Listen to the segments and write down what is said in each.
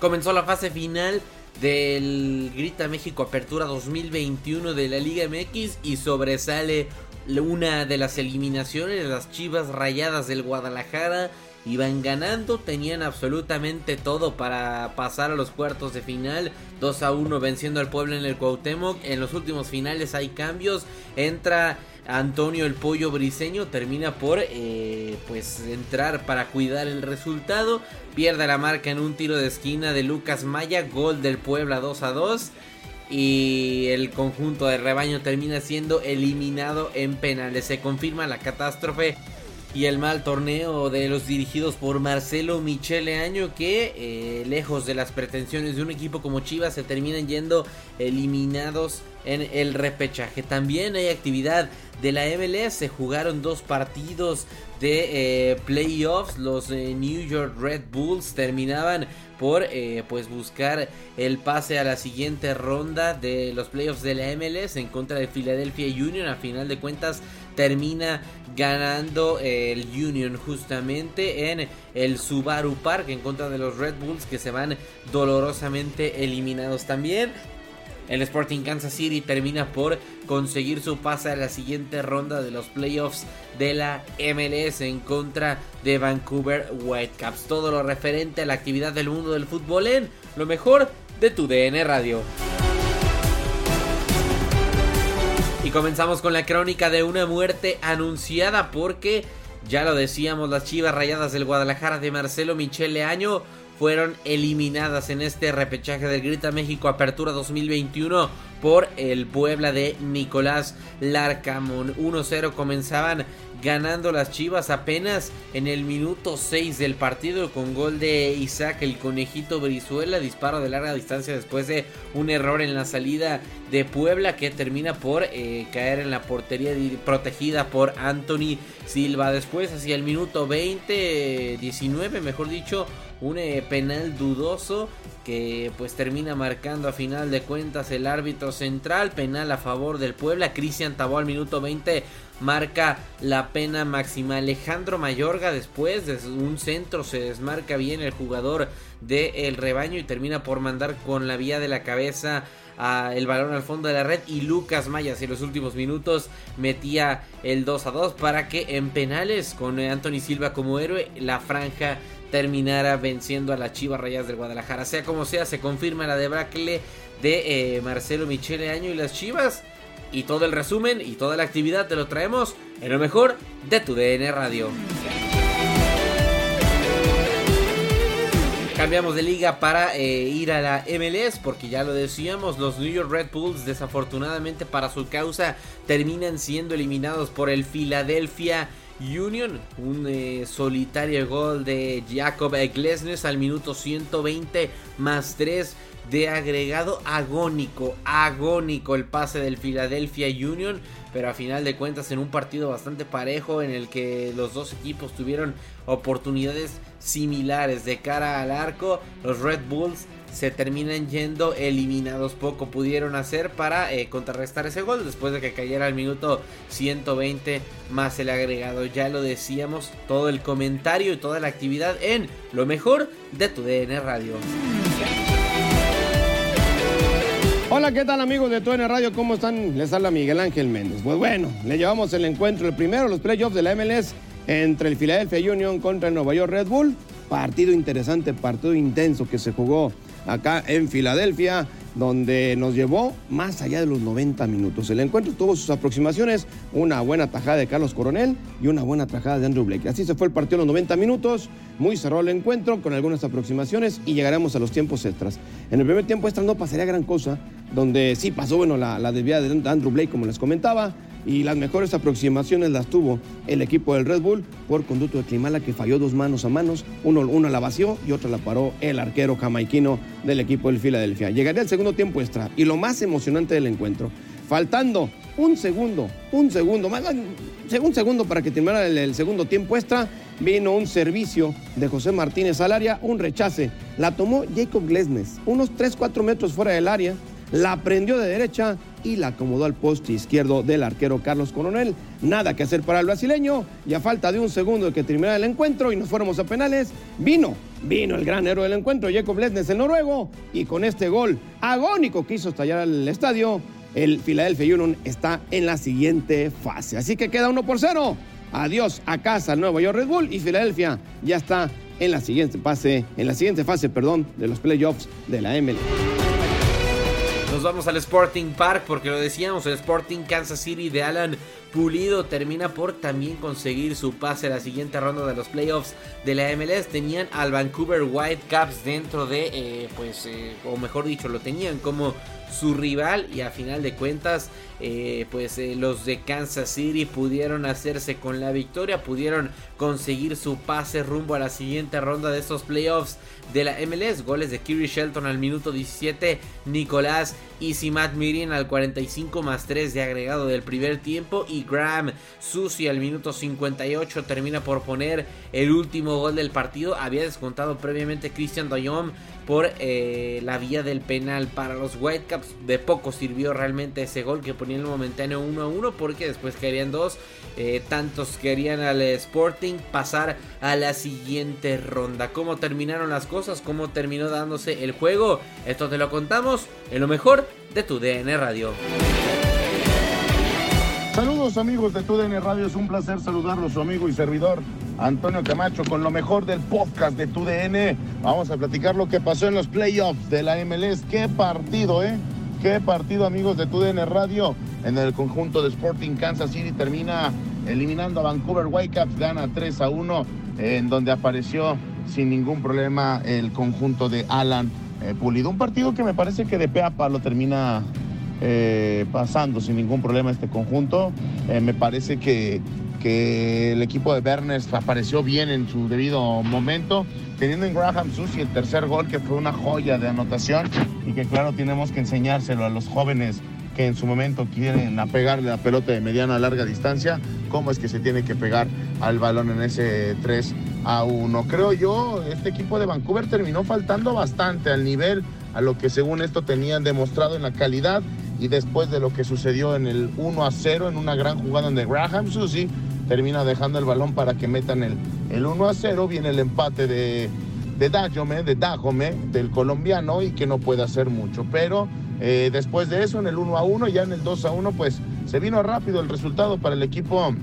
Comenzó la fase final del Grita México Apertura 2021 de la Liga MX y sobresale una de las eliminaciones, las Chivas Rayadas del Guadalajara. Iban ganando, tenían absolutamente todo para pasar a los cuartos de final. 2 a 1 venciendo al pueblo en el Cuauhtémoc. En los últimos finales hay cambios. Entra Antonio el Pollo Briseño termina por eh, pues entrar para cuidar el resultado. Pierde la marca en un tiro de esquina de Lucas Maya. Gol del Puebla 2 a 2. Y el conjunto de rebaño termina siendo eliminado en penales. Se confirma la catástrofe y el mal torneo de los dirigidos por Marcelo Michele Año que eh, lejos de las pretensiones de un equipo como Chivas se terminan yendo eliminados en el repechaje. También hay actividad de la MLS, se jugaron dos partidos de eh, playoffs, los eh, New York Red Bulls terminaban por eh, pues buscar el pase a la siguiente ronda de los playoffs de la MLS en contra de Philadelphia Union. A final de cuentas termina ganando el Union justamente en el Subaru Park en contra de los Red Bulls que se van dolorosamente eliminados también. El Sporting Kansas City termina por conseguir su pase a la siguiente ronda de los playoffs de la MLS en contra de Vancouver Whitecaps. Todo lo referente a la actividad del mundo del fútbol en lo mejor de tu DN Radio. Y comenzamos con la crónica de una muerte anunciada porque, ya lo decíamos, las chivas rayadas del Guadalajara de Marcelo Michele Año fueron eliminadas en este repechaje del Grita México Apertura 2021 por el Puebla de Nicolás Larcamón. 1-0 comenzaban ganando las Chivas apenas en el minuto 6 del partido con gol de Isaac el conejito Brizuela, disparo de larga distancia después de un error en la salida de Puebla que termina por eh, caer en la portería protegida por Anthony Silva. Después hacia el minuto 20, 19 mejor dicho, un eh, penal dudoso que pues termina marcando a final de cuentas el árbitro central, penal a favor del Puebla, Cristian Tabó al minuto 20 marca la pena máxima. Alejandro Mayorga después de un centro se desmarca bien el jugador del rebaño y termina por mandar con la vía de la cabeza el balón al fondo de la red y Lucas Mayas en los últimos minutos metía el 2 a 2 para que en penales con Anthony Silva como héroe la franja terminara venciendo a las Chivas Rayas del Guadalajara. Sea como sea, se confirma la debacle de eh, Marcelo Michele Año y las Chivas. Y todo el resumen y toda la actividad te lo traemos en lo mejor de tu DN Radio. Cambiamos de liga para eh, ir a la MLS porque ya lo decíamos, los New York Red Bulls desafortunadamente para su causa terminan siendo eliminados por el Philadelphia Union. Un eh, solitario gol de Jacob Glesnes al minuto 120 más 3 de agregado agónico, agónico el pase del Philadelphia Union, pero a final de cuentas en un partido bastante parejo en el que los dos equipos tuvieron oportunidades similares de cara al arco, los Red Bulls se terminan yendo eliminados. Poco pudieron hacer para eh, contrarrestar ese gol después de que cayera al minuto 120 más el agregado. Ya lo decíamos, todo el comentario y toda la actividad en lo mejor de tu DN Radio. Hola, ¿qué tal amigos de TUDN Radio? ¿Cómo están? Les habla Miguel Ángel Méndez. Pues bueno, le llevamos el encuentro, el primero, los playoffs de la MLS entre el Philadelphia Union contra el Nueva York Red Bull. Partido interesante, partido intenso que se jugó acá en Filadelfia, donde nos llevó más allá de los 90 minutos. El encuentro tuvo sus aproximaciones, una buena tajada de Carlos Coronel y una buena tajada de Andrew Blake. Así se fue el partido en los 90 minutos, muy cerrado el encuentro con algunas aproximaciones y llegaremos a los tiempos extras. En el primer tiempo extra no pasaría gran cosa, donde sí pasó bueno la, la desviada de Andrew Blake, como les comentaba, y las mejores aproximaciones las tuvo el equipo del Red Bull por conducto de Climala que falló dos manos a manos, uno, una la vació y otra la paró el arquero jamaiquino del equipo del Filadelfia. Llegaría el segundo tiempo extra y lo más emocionante del encuentro, faltando un segundo, un segundo, más un segundo para que terminara el, segundo tiempo extra, vino un servicio de José Martínez al área, un rechace. La tomó Jacob Glesnes, unos 3-4 metros fuera del área, la prendió de derecha y la acomodó al poste izquierdo del arquero Carlos Coronel. Nada que hacer para el brasileño y a falta de un segundo de que terminara el encuentro y nos fuéramos a penales, vino, vino el gran héroe del encuentro, Jacob Lesnes, el noruego, y con este gol agónico que hizo estallar el estadio, el Philadelphia Union está en la siguiente fase. Así que queda uno por cero. Adiós a casa al Nuevo York Red Bull y Filadelfia ya está en la siguiente fase, en la siguiente fase, perdón, de los playoffs de la ML. Nos vamos al Sporting Park porque lo decíamos, el Sporting Kansas City de Alan Pulido termina por también conseguir su pase a la siguiente ronda de los playoffs de la MLS. Tenían al Vancouver Whitecaps dentro de, eh, pues, eh, o mejor dicho, lo tenían como su rival y a final de cuentas eh, pues los de Kansas City pudieron hacerse con la victoria, pudieron conseguir su pase rumbo a la siguiente ronda de estos playoffs de la MLS. Goles de Kiri Shelton al minuto 17, Nicolás y Simat Mirin al 45 más 3 de agregado del primer tiempo y Graham Susi al minuto 58 termina por poner el último gol del partido. Había descontado previamente Christian Doyom por eh, la vía del penal para los Whitecaps. De poco sirvió realmente ese gol que ponía el momentáneo 1 a 1 porque después querían dos. Eh, tantos querían al Sporting pasar a la siguiente ronda. ¿Cómo terminaron las cosas? ¿Cómo terminó dándose el juego? Esto te lo contamos en lo mejor de tu DN Radio. Saludos amigos de TUDN Radio, es un placer saludarlos, su amigo y servidor Antonio Camacho con lo mejor del podcast de TUDN. Vamos a platicar lo que pasó en los playoffs de la MLS. Qué partido, ¿eh? Qué partido amigos de TUDN Radio. En el conjunto de Sporting Kansas City termina eliminando a Vancouver Whitecaps, gana 3 a 1, en donde apareció sin ningún problema el conjunto de Alan eh, Pulido. Un partido que me parece que de pe a lo termina eh, pasando sin ningún problema este conjunto. Eh, me parece que, que, el equipo de Berners apareció bien en su debido momento, teniendo en Graham Susi el tercer gol que fue una joya de anotación y que claro tenemos que enseñárselo a los jóvenes que en su momento quieren apegarle la pelota de mediana a larga distancia, cómo es que se tiene que pegar al balón en ese 3 a 1. Creo yo, este equipo de Vancouver terminó faltando bastante al nivel a lo que según esto tenían demostrado en la calidad y después de lo que sucedió en el 1 a 0 en una gran jugada donde Graham Susi termina dejando el balón para que metan el, el 1 a 0, viene el empate de, de Dajome, de Dajome, del colombiano y que no puede hacer mucho, pero eh, después de eso en el 1 a 1, ya en el 2 a 1 pues se vino rápido el resultado para el equipo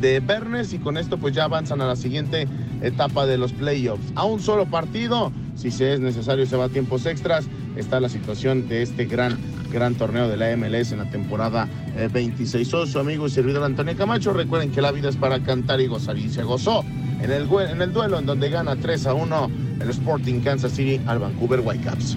de Bernes y con esto pues ya avanzan a la siguiente etapa de los playoffs. A un solo partido, si se es necesario se va a tiempos extras, está la situación de este gran, gran torneo de la MLS en la temporada 26. Soy su amigo y servidor Antonio Camacho. Recuerden que la vida es para cantar y gozar y se gozó en el, en el duelo en donde gana 3 a 1 el Sporting Kansas City al Vancouver Whitecaps.